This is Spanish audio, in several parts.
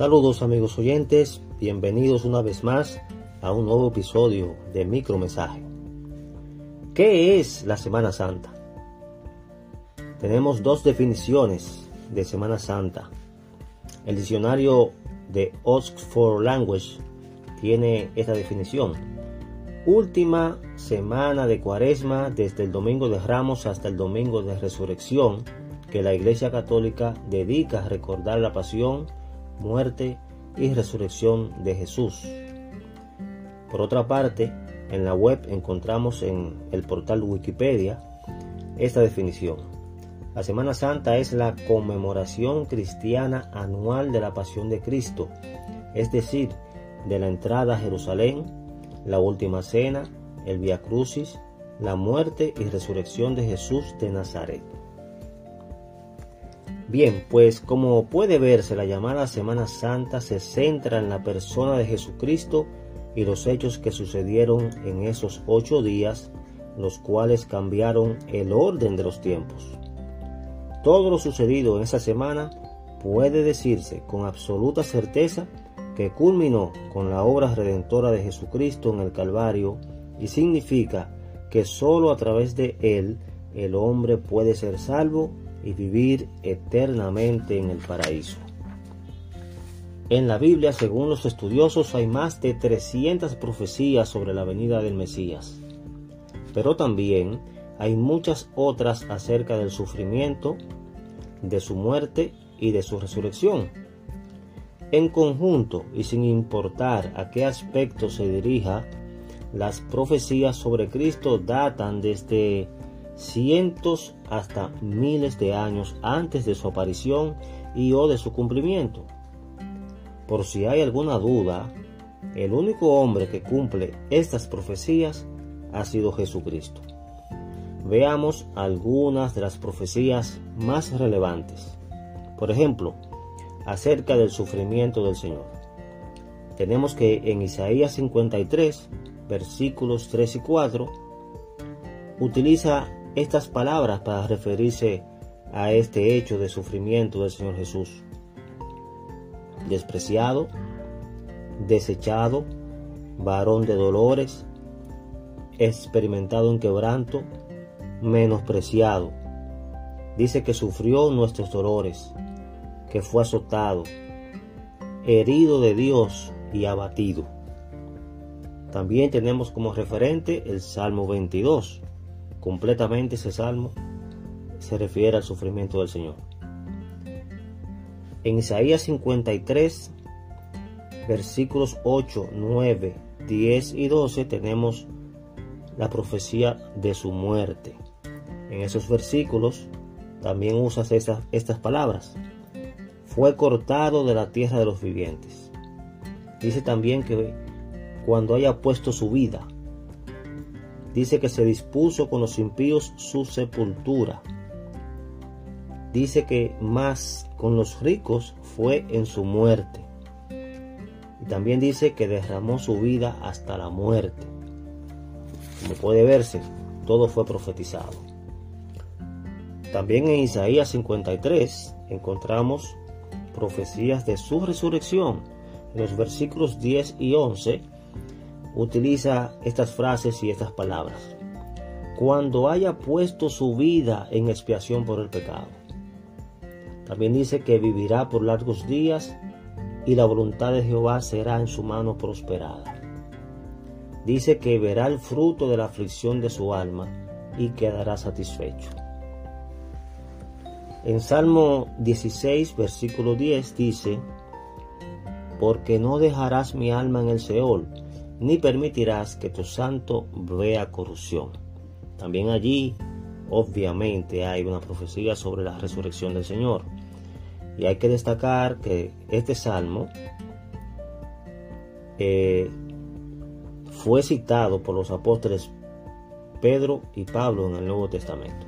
Saludos amigos oyentes, bienvenidos una vez más a un nuevo episodio de Micromensaje. ¿Qué es la Semana Santa? Tenemos dos definiciones de Semana Santa. El diccionario de Oxford Language tiene esta definición. Última semana de cuaresma desde el domingo de Ramos hasta el domingo de resurrección que la Iglesia Católica dedica a recordar la pasión, muerte y resurrección de Jesús. Por otra parte, en la web encontramos en el portal Wikipedia esta definición. La Semana Santa es la conmemoración cristiana anual de la pasión de Cristo, es decir, de la entrada a Jerusalén, la última cena, el Via Crucis, la muerte y resurrección de Jesús de Nazaret. Bien, pues como puede verse, la llamada Semana Santa se centra en la persona de Jesucristo y los hechos que sucedieron en esos ocho días, los cuales cambiaron el orden de los tiempos. Todo lo sucedido en esa semana puede decirse con absoluta certeza que culminó con la obra redentora de Jesucristo en el Calvario y significa que sólo a través de él el hombre puede ser salvo y vivir eternamente en el paraíso. En la Biblia, según los estudiosos, hay más de 300 profecías sobre la venida del Mesías, pero también hay muchas otras acerca del sufrimiento, de su muerte y de su resurrección. En conjunto y sin importar a qué aspecto se dirija, las profecías sobre Cristo datan desde cientos hasta miles de años antes de su aparición y o de su cumplimiento. Por si hay alguna duda, el único hombre que cumple estas profecías ha sido Jesucristo. Veamos algunas de las profecías más relevantes. Por ejemplo, acerca del sufrimiento del Señor. Tenemos que en Isaías 53, versículos 3 y 4, utiliza estas palabras para referirse a este hecho de sufrimiento del Señor Jesús. Despreciado, desechado, varón de dolores, experimentado en quebranto, menospreciado. Dice que sufrió nuestros dolores, que fue azotado, herido de Dios y abatido. También tenemos como referente el Salmo 22, completamente ese salmo se refiere al sufrimiento del Señor. En Isaías 53, versículos 8, 9, 10 y 12 tenemos la profecía de su muerte. En esos versículos también usas estas, estas palabras. Fue cortado de la tierra de los vivientes. Dice también que cuando haya puesto su vida, Dice que se dispuso con los impíos su sepultura. Dice que más con los ricos fue en su muerte. Y también dice que derramó su vida hasta la muerte. Como puede verse, todo fue profetizado. También en Isaías 53 encontramos profecías de su resurrección. En los versículos 10 y 11 utiliza estas frases y estas palabras. Cuando haya puesto su vida en expiación por el pecado. También dice que vivirá por largos días y la voluntad de Jehová será en su mano prosperada. Dice que verá el fruto de la aflicción de su alma y quedará satisfecho. En Salmo 16, versículo 10 dice, Porque no dejarás mi alma en el Seol, ni permitirás que tu santo vea corrupción. También allí, obviamente, hay una profecía sobre la resurrección del Señor. Y hay que destacar que este salmo eh, fue citado por los apóstoles Pedro y Pablo en el Nuevo Testamento.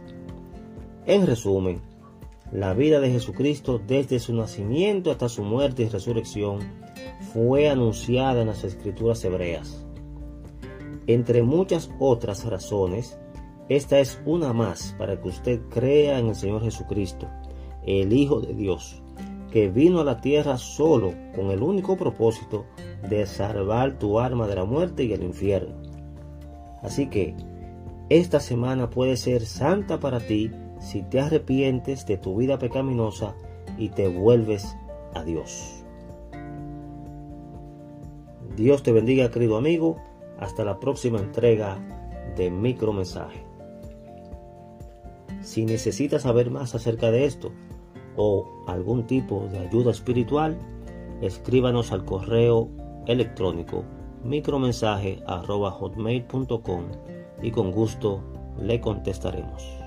En resumen, la vida de Jesucristo desde su nacimiento hasta su muerte y resurrección fue anunciada en las escrituras hebreas. Entre muchas otras razones, esta es una más para que usted crea en el Señor Jesucristo, el Hijo de Dios, que vino a la tierra solo con el único propósito de salvar tu alma de la muerte y el infierno. Así que esta semana puede ser santa para ti si te arrepientes de tu vida pecaminosa y te vuelves a Dios. Dios te bendiga, querido amigo. Hasta la próxima entrega de Micromensaje. Si necesitas saber más acerca de esto o algún tipo de ayuda espiritual, escríbanos al correo electrónico micromensaje.hotmail.com y con gusto le contestaremos.